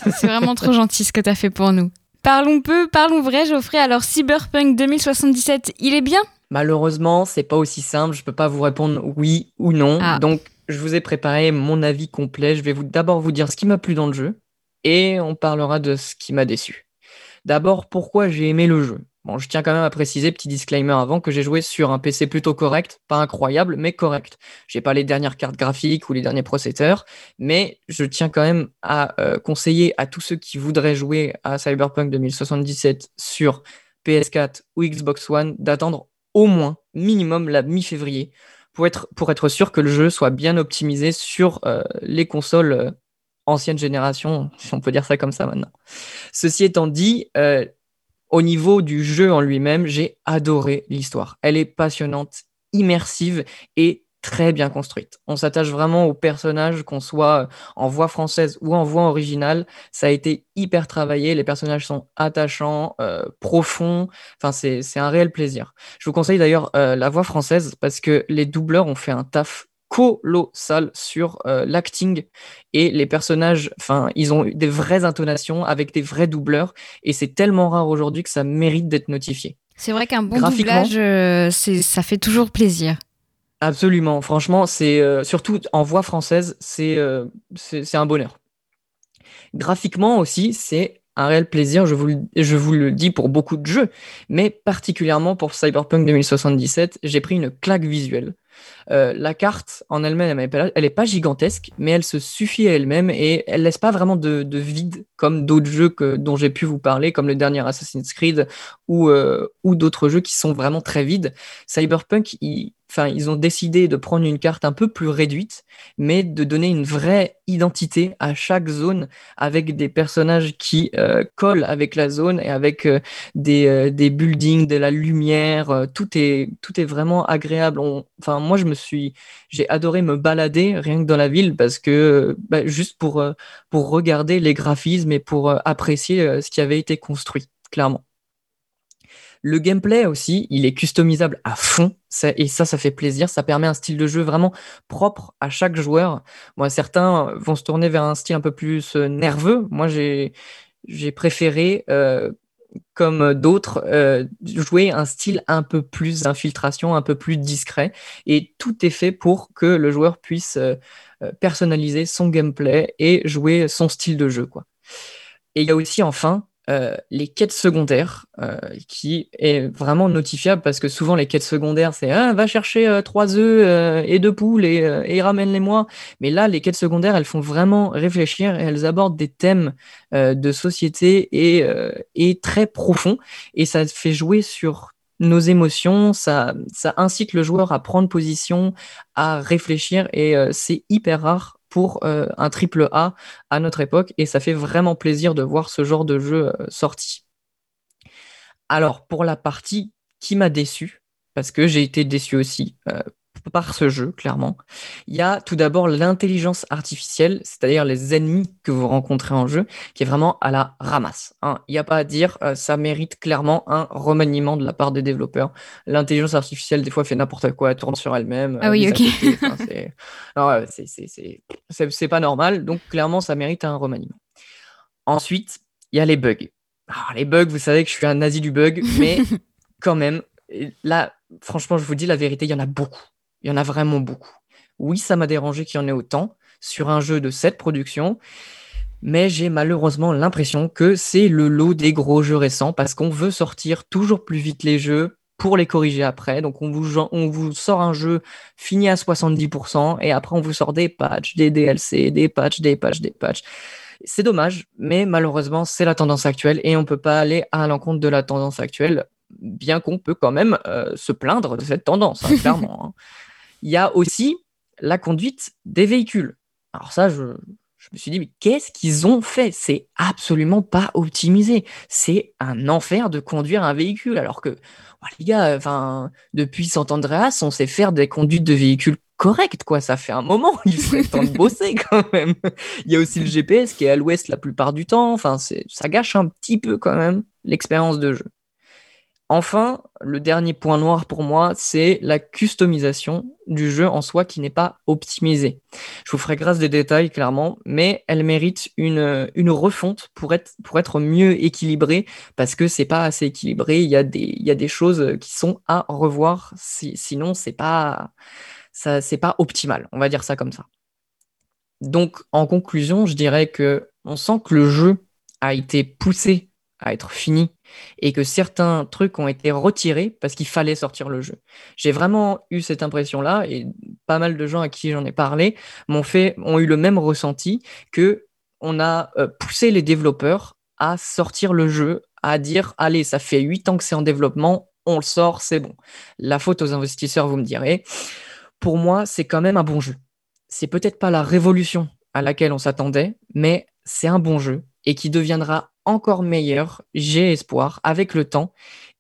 C'est vraiment trop gentil ce que tu as fait pour nous. Parlons peu, parlons vrai, Geoffrey. Alors, Cyberpunk 2077, il est bien? Malheureusement, c'est pas aussi simple. Je peux pas vous répondre oui ou non. Ah. Donc, je vous ai préparé mon avis complet. Je vais vous d'abord vous dire ce qui m'a plu dans le jeu et on parlera de ce qui m'a déçu. D'abord, pourquoi j'ai aimé le jeu. Bon, je tiens quand même à préciser, petit disclaimer avant, que j'ai joué sur un PC plutôt correct, pas incroyable, mais correct. J'ai pas les dernières cartes graphiques ou les derniers processeurs, mais je tiens quand même à euh, conseiller à tous ceux qui voudraient jouer à Cyberpunk 2077 sur PS4 ou Xbox One d'attendre au moins, minimum, la mi-février pour être, pour être sûr que le jeu soit bien optimisé sur euh, les consoles euh, ancienne génération, si on peut dire ça comme ça maintenant. Ceci étant dit, euh, au niveau du jeu en lui-même, j'ai adoré l'histoire. Elle est passionnante, immersive et très bien construite. On s'attache vraiment aux personnages, qu'on soit en voix française ou en voix originale. Ça a été hyper travaillé. Les personnages sont attachants, euh, profonds. Enfin, c'est c'est un réel plaisir. Je vous conseille d'ailleurs euh, la voix française parce que les doubleurs ont fait un taf colossal sur euh, l'acting et les personnages, enfin, ils ont eu des vraies intonations avec des vrais doubleurs et c'est tellement rare aujourd'hui que ça mérite d'être notifié. C'est vrai qu'un bon doublage, euh, ça fait toujours plaisir. Absolument, franchement, c'est euh, surtout en voix française, c'est c'est c'est un bonheur. Graphiquement aussi, c'est un réel plaisir, je vous, le, je vous le dis pour beaucoup de jeux, mais particulièrement pour Cyberpunk 2077, j'ai pris une claque visuelle. Euh, la carte en elle-même, elle est pas- gigantesque, mais elle se suffit à elle-même et elle laisse pas vraiment de, de vide comme d'autres jeux que, dont j'ai pu vous parler, comme le dernier Assassin's Creed ou, euh, ou d'autres jeux qui sont vraiment très vides. Cyberpunk, ils, enfin, ils ont décidé de prendre une carte un peu plus réduite, mais de donner une vraie identité à chaque zone avec des personnages qui euh, collent avec la zone et avec euh, des, euh, des buildings, de la lumière. tout, est, tout est vraiment agréable. Enfin, moi, je me suis, j'ai adoré me balader rien que dans la ville parce que bah, juste pour, regarder les graphismes et pour apprécier ce qui avait été construit, clairement. Le gameplay aussi, il est customisable à fond, et ça, ça fait plaisir. Ça permet un style de jeu vraiment propre à chaque joueur. Moi, certains vont se tourner vers un style un peu plus euh, nerveux. Moi, j'ai préféré, euh, comme d'autres, euh, jouer un style un peu plus d'infiltration, un peu plus discret. Et tout est fait pour que le joueur puisse personnaliser son gameplay et jouer son style de jeu. Et il y a aussi enfin euh, les quêtes secondaires euh, qui est vraiment notifiable parce que souvent les quêtes secondaires c'est ah, va chercher euh, trois œufs et deux poules et, ramène-les-moi. Mais là les quêtes secondaires elles font vraiment réfléchir et elles abordent des thèmes de société et, et très profonds et ça fait jouer sur nos émotions, ça, ça incite le joueur à prendre position, à réfléchir et c'est hyper rare pour euh, un triple A à notre époque et ça fait vraiment plaisir de voir ce genre de jeu euh, sorti. Alors pour la partie qui m'a déçu, parce que j'ai été déçu aussi euh, par ce jeu, clairement, il y a tout d'abord l'intelligence artificielle, c'est-à-dire les ennemis que vous rencontrez en jeu, qui est vraiment à la ramasse. hein. Il n'y a pas à dire, euh, ça mérite clairement un remaniement de la part des développeurs. L'intelligence artificielle, des fois, fait n'importe quoi, elle tourne sur elle-même. Ah elle oui, ok. enfin, c'est- non, ouais, c'est- c'est- c'est c'est- c'est pas normal, donc clairement, ça mérite un remaniement. Ensuite, il y a les bugs. Alors, les bugs, vous savez que je suis un nazi du bug, mais quand même, là, franchement, je vous dis la vérité, il y en a beaucoup. Il y en a vraiment beaucoup. Oui, ça m'a dérangé qu'il y en ait autant sur un jeu de cette production, mais j'ai malheureusement l'impression que c'est le lot des gros jeux récents parce qu'on veut sortir toujours plus vite les jeux pour les corriger après. Donc on vous, gen- on vous sort un jeu fini à 70% et après on vous sort des patchs, des DLC, des patchs, des patchs, des patchs. C'est dommage, mais malheureusement c'est la tendance actuelle et on peut pas aller à l'encontre de la tendance actuelle, bien qu'on peut quand même euh, se plaindre de cette tendance, hein, clairement. hein. Il y a aussi la conduite des véhicules. Alors ça, je, me suis dit, mais qu'est-ce qu'ils ont fait? C'est absolument pas optimisé. C'est un enfer de conduire un véhicule. Alors que, oh, les gars, enfin, depuis San Andreas, on sait faire des conduites de véhicules correctes, quoi. Ça fait un moment. Il serait temps de bosser quand même. Il y a aussi le GPS qui est à l'ouest la plupart du temps. Enfin, ça gâche un petit peu quand même l'expérience de jeu. Enfin, le dernier point noir pour moi, c'est la customisation du jeu en soi qui n'est pas optimisée. Je vous ferai grâce des détails, clairement, mais elle mérite une, refonte pour être, pour mieux équilibrée, parce que c'est pas assez équilibré. Il y, a des, il y a choses qui sont à revoir, sinon c'est pas, pas optimal. On va dire ça comme ça. Donc, en conclusion, je dirais que on sent que le jeu a été poussé à être fini et que certains trucs ont été retirés parce qu'il fallait sortir le jeu. J'ai vraiment eu cette impression-là et pas mal de gens à qui j'en ai parlé m'ont fait ont eu le même ressenti que on a euh, poussé les développeurs à sortir le jeu, à dire allez, ça fait huit ans que c'est en développement, on le sort, c'est bon. La faute aux investisseurs, vous me direz. Pour moi, c'est quand même un bon jeu. C'est peut-être pas la révolution à laquelle on s'attendait, mais c'est un bon jeu et qui deviendra encore meilleur, j'ai espoir, avec le temps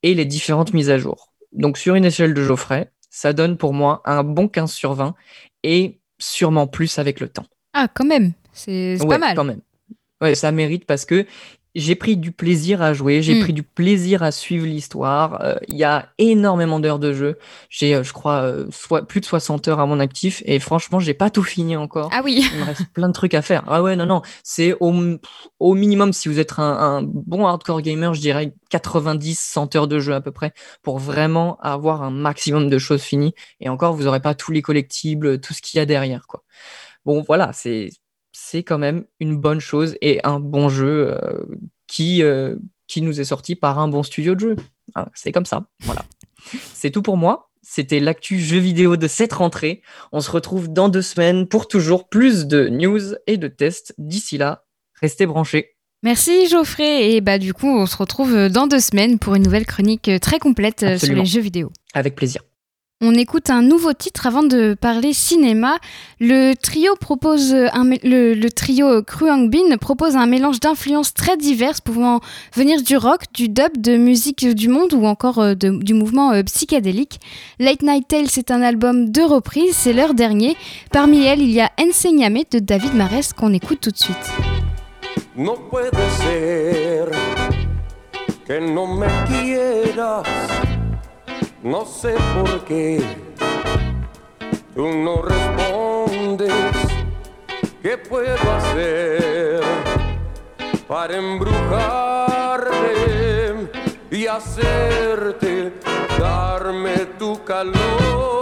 et les différentes mises à jour. Donc sur une échelle de Geoffrey, ça donne pour moi un bon 15 sur 20 et sûrement plus avec le temps. Ah, quand même, c'est pas mal. Quand même. Ouais, ça mérite parce que j'ai pris du plaisir à jouer, j'ai mm. pris du plaisir à suivre l'histoire. Euh, il y a énormément d'heures de jeu. J'ai, euh, je crois, euh, plus de 60 heures à mon actif et franchement, j'ai pas tout fini encore. Ah oui. Il me reste plein de trucs à faire. Ah ouais, non, non. C'est au, au minimum, si vous êtes un, un, bon hardcore gamer, je dirais 90, 100 heures de jeu à peu près pour vraiment avoir un maximum de choses finies. Et encore, vous aurez pas tous les collectibles, tout ce qu'il y a derrière, quoi. Bon, voilà, c'est c'est quand même une bonne chose et un bon jeu euh, qui, euh, qui nous est sorti par un bon studio de jeu. C'est comme ça. Voilà. c'est tout pour moi. C'était l'actu jeu vidéo de cette rentrée. On se retrouve dans deux semaines pour toujours plus de news et de tests. D'ici là, restez branchés. Merci Geoffrey et bah du coup on se retrouve dans deux semaines pour une nouvelle chronique très complète sur les jeux vidéo. Avec plaisir. On écoute un nouveau titre avant de parler cinéma. Le trio propose trio Bin propose un mélange d'influences très diverses pouvant venir du rock, du dub, de musique du monde ou encore euh, du mouvement euh, psychédélique. Late Night Tales c'est un album de reprise, c'est leur dernier. Parmi elles, il y a Enseñame de David Marès qu'on écoute tout de suite. No sé por qué tú no respondes. ¿Qué puedo hacer para embrujarte y hacerte darme tu calor?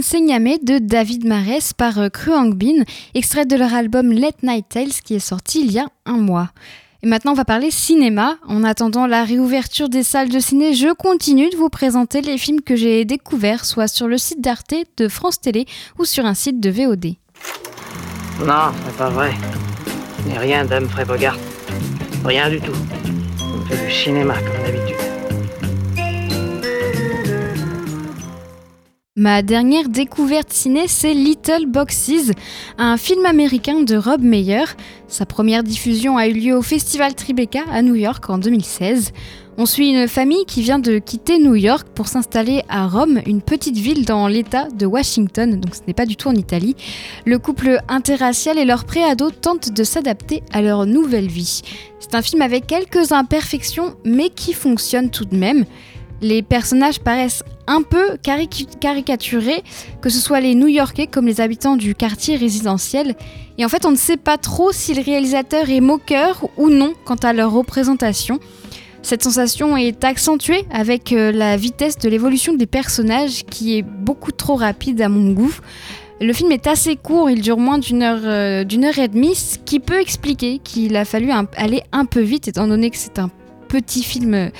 Ensegname de David Marès par euh, Kruang Bin, extrait de leur album Let Night Tales qui est sorti il y a un mois. Et maintenant, on va parler cinéma. En attendant la réouverture des salles de ciné, je continue de vous présenter les films que j'ai découverts, soit sur le site d'Arte, de France Télé ou sur un site de VOD. Non, c'est pas vrai. Ce n'est rien d'Humphrey Bogart. Rien du tout. On fait du cinéma comme d'habitude. Ma dernière découverte ciné, c'est Little Boxes, un film américain de Rob Meyer. Sa première diffusion a eu lieu au Festival Tribeca à New York en 2016. On suit une famille qui vient de quitter New York pour s'installer à Rome, une petite ville dans l'État de Washington, donc ce n'est pas du tout en Italie. Le couple interracial et leur préado tentent de s'adapter à leur nouvelle vie. C'est un film avec quelques imperfections, mais qui fonctionne tout de même. Les personnages paraissent un peu caricaturés, que ce soit les New-Yorkais comme les habitants du quartier résidentiel. Et en fait, on ne sait pas trop si le réalisateur est moqueur ou non quant à leur représentation. Cette sensation est accentuée avec euh, la vitesse de l'évolution des personnages qui est beaucoup trop rapide à mon goût. Le film est assez court, il dure moins d'une heure, euh, d'une heure et demie, ce qui peut expliquer qu'il a fallu aller un peu vite étant donné que c'est un petit film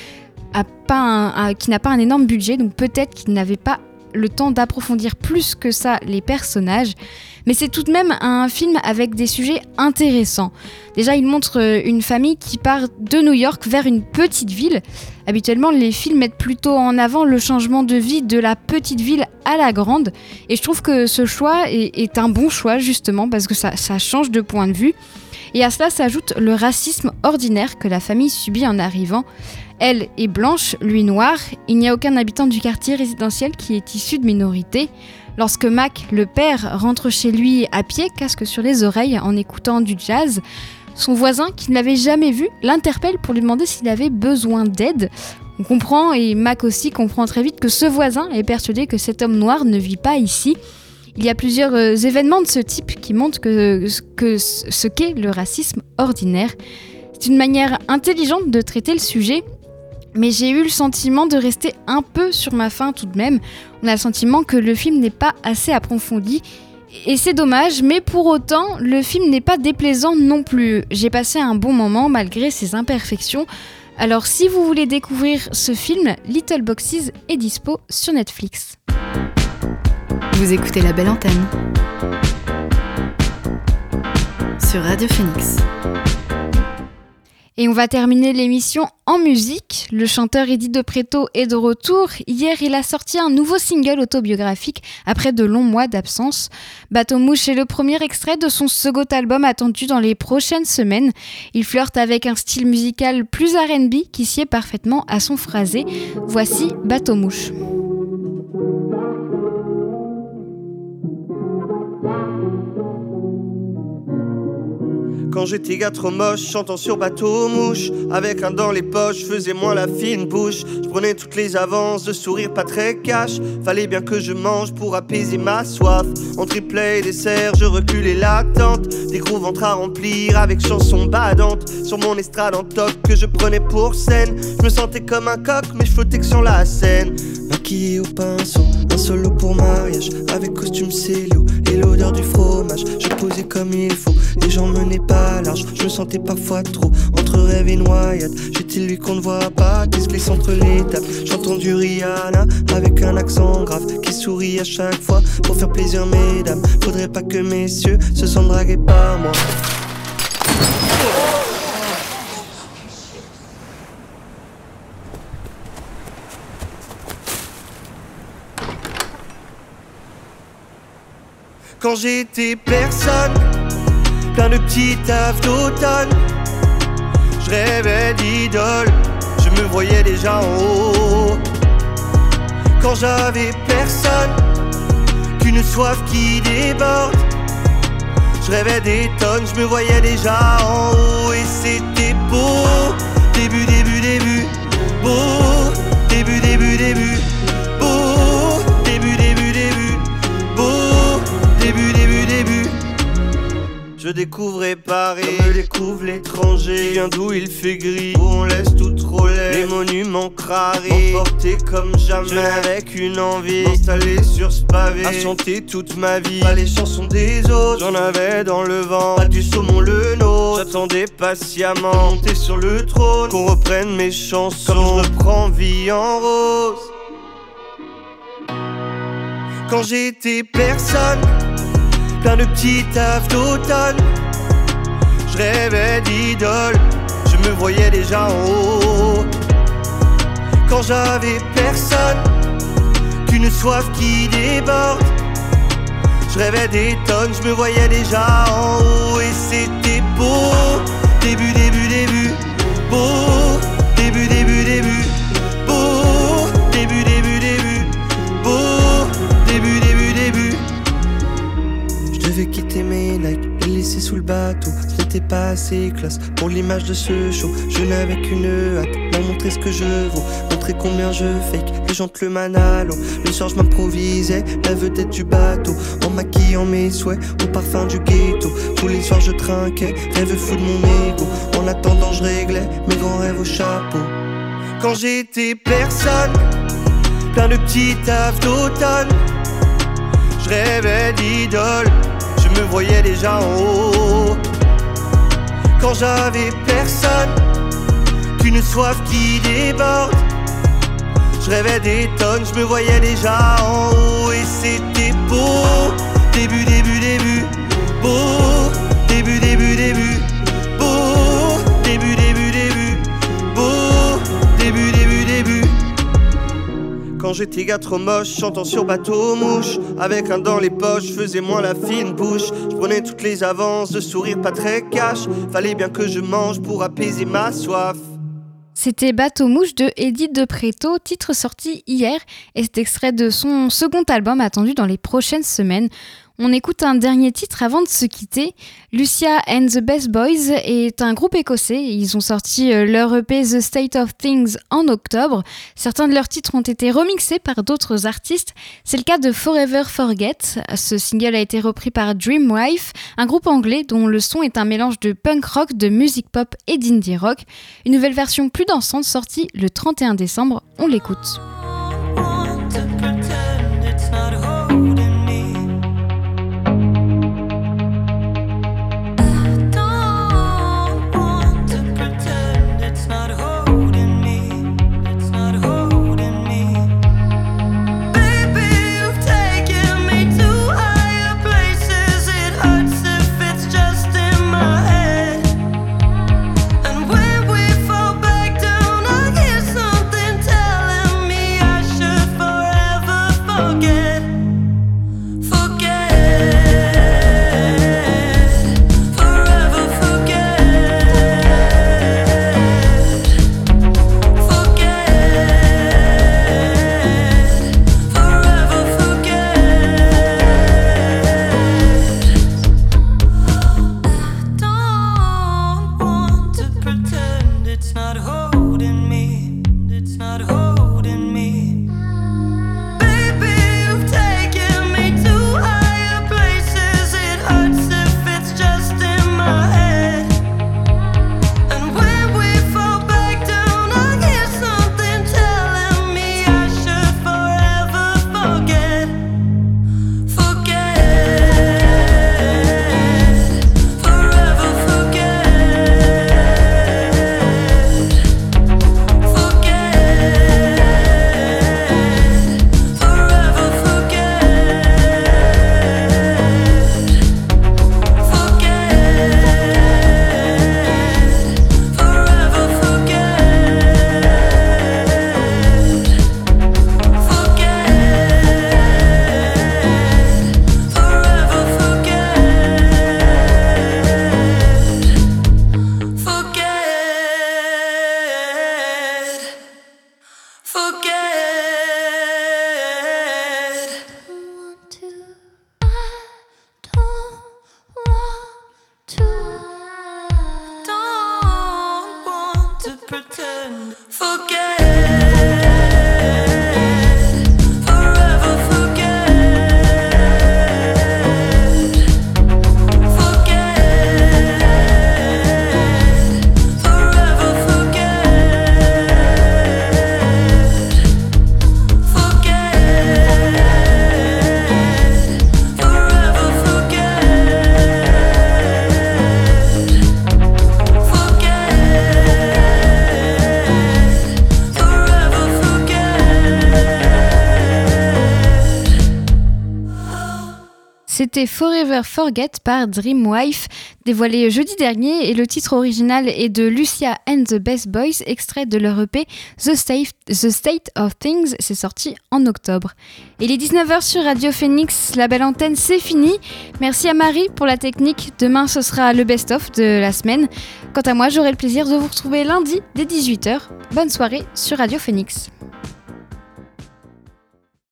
pas qui n'a pas un énorme budget, donc peut-être qu'il n'avait pas le temps d'approfondir plus que ça les personnages, mais c'est tout de même un film avec des sujets intéressants. Déjà, il montre euh, une famille qui part de New York vers une petite ville. Habituellement, les films mettent plutôt en avant le changement de vie de la petite ville à la grande, et je trouve que ce choix est, un bon choix justement parce que ça, ça change de point de vue. Et à cela s'ajoute le racisme ordinaire que la famille subit en arrivant. Elle est blanche, lui noire. Il n'y a aucun habitant du quartier résidentiel qui est issu de minorité. Lorsque Mac, le père, rentre chez lui à pied, casque sur les oreilles en écoutant du jazz, son voisin, qui ne l'avait jamais vu, l'interpelle pour lui demander s'il avait besoin d'aide. On comprend, et Mac aussi comprend très vite, que ce voisin est persuadé que cet homme noir ne vit pas ici. Il y a plusieurs euh, événements de ce type qui montrent que ce qu'est le racisme ordinaire. C'est une manière intelligente de traiter le sujet mais j'ai eu le sentiment de rester un peu sur ma faim tout de même. On a le sentiment que le film n'est pas assez approfondi. Et c'est dommage, mais pour autant, le film n'est pas déplaisant non plus. J'ai passé un bon moment malgré ses imperfections. Alors si vous voulez découvrir ce film, Little Boxes est dispo sur Netflix. Vous écoutez la belle antenne sur Radio Phoenix. Et on va terminer l'émission en musique. Le chanteur Eddie De Preto est de retour. Hier, il a sorti un nouveau single autobiographique après de longs mois d'absence. Bateau Mouche est le premier extrait de son second album attendu dans les prochaines semaines. Il flirte avec un style musical plus RB qui sied parfaitement à son phrasé. Voici Bateau Mouche. Quand j'étais gars trop moche, chantant sur bateau mouche. Avec un dans les poches, faisais moins la fine bouche. Je prenais toutes les avances, de sourire pas très cash. Fallait bien que je mange pour apaiser ma soif. En triplé dessert, je reculais l'attente. Des gros ventres à remplir avec chansons badantes. Sur mon estrade en top que je prenais pour scène. Je me sentais comme un coq, mais je flottais que sur la scène. Maquillé au pinceau, un solo pour mariage. Avec costume célio et l'odeur du fromage. Je posais comme il faut et j'en menais pas je me sentais parfois trop entre rêve et noyade. J'étais lui qu'on ne voit pas, qui se glisse entre les tables. J'entends du Rihanna avec un accent grave qui sourit à chaque fois pour faire plaisir, mesdames. Faudrait pas que messieurs se sentent dragués par moi. Quand j'étais personne plein de petits taf d'automne. Je rêvais d'idole, je me voyais déjà en haut. Quand j'avais personne, qu'une soif qui déborde. Je rêvais des tonnes, je me voyais déjà en haut et c'était beau. Début, début, début, beau. Je découvrais Paris. Je découvre l'étranger, vient d'où il fait gris, où on laisse tout trop laid. Les monuments crarés, emportés comme jamais, avec une envie. Installée sur ce pavé, à chanter toute ma vie. Pas les chansons des autres, j'en avais dans le vent, pas du saumon le nôtre. J'attendais patiemment, monter sur le trône, qu'on reprenne mes chansons, comme je reprends vie en rose. Quand j'étais personne, plein de petits tafs d'automne. Je rêvais d'idole, je me voyais déjà en haut. Quand j'avais personne, qu'une soif qui déborde. Je rêvais des tonnes, je me voyais déjà en haut et c'était beau. Début, début, début, beau. Laisser sous le bateau. Ce n'était pas assez classe pour l'image de ce show. Je n'avais qu'une hâte, leur montrer ce que je vaux, montrer combien je fake. Les gens le manalo. Le soir, je m'improvisais, la vedette du bateau. En maquillant mes souhaits, au parfum du ghetto. Tous les soirs, je trinquais, rêve fou de mon ego. En attendant, je réglais mes grands rêves au chapeau. Quand j'étais personne, plein de petits tafs d'automne. Je rêvais d'idole, je voyais déjà en haut. Quand j'avais personne, qu'une soif qui déborde. Je rêvais des tonnes, je me voyais déjà en haut et c'était beau. Début, début, début, beau. Quand j'étais gars trop moche, chantant sur bateau mouche Avec un dans les poches, faisais moins la fine bouche. Je prenais toutes les avances, de sourire pas très cash. Fallait bien que je mange pour apaiser ma soif. C'était Bateau Mouche de Edith de Préto, titre sorti hier, et c'est extrait de son second album attendu dans les prochaines semaines. On écoute un dernier titre avant de se quitter. Lucia and the Best Boys est un groupe écossais. Ils ont sorti euh, leur EP The State of Things en octobre. Certains de leurs titres ont été remixés par d'autres artistes. C'est le cas de Forever Forget. Ce single a été repris par Dreamwife, un groupe anglais dont le son est un mélange de punk rock, de musique pop et d'indie rock. Une nouvelle version plus dansante sortie le 31 décembre. On l'écoute. Forever Forget par Dreamwife, dévoilé jeudi dernier, et le titre original est de Lucia and the Best Boys, extrait de leur EP The State, the State of Things, c'est sorti en octobre. Il est 19h sur Radio Phoenix, la belle antenne, c'est fini. Merci à Marie pour la technique. Demain, ce sera le best-of de la semaine. Quant à moi, j'aurai le plaisir de vous retrouver lundi dès 18h. Bonne soirée sur Radio Phoenix.